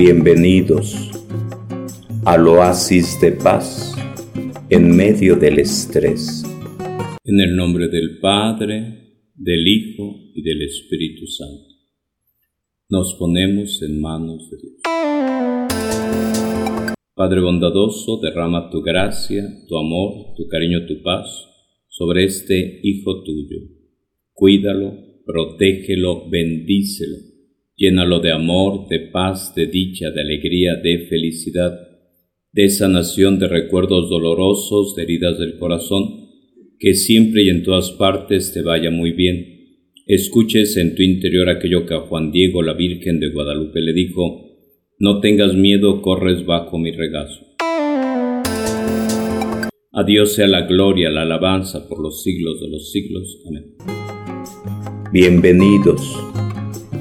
Bienvenidos al oasis de paz en medio del estrés. En el nombre del Padre, del Hijo y del Espíritu Santo. Nos ponemos en manos de Dios. Padre bondadoso, derrama tu gracia, tu amor, tu cariño, tu paz sobre este Hijo tuyo. Cuídalo, protégelo, bendícelo Llénalo de amor, de paz, de dicha, de alegría, de felicidad, de sanación de recuerdos dolorosos, de heridas del corazón, que siempre y en todas partes te vaya muy bien. Escuches en tu interior aquello que a Juan Diego, la Virgen de Guadalupe, le dijo, no tengas miedo, corres bajo mi regazo. A Dios sea la gloria, la alabanza por los siglos de los siglos. Amén. Bienvenidos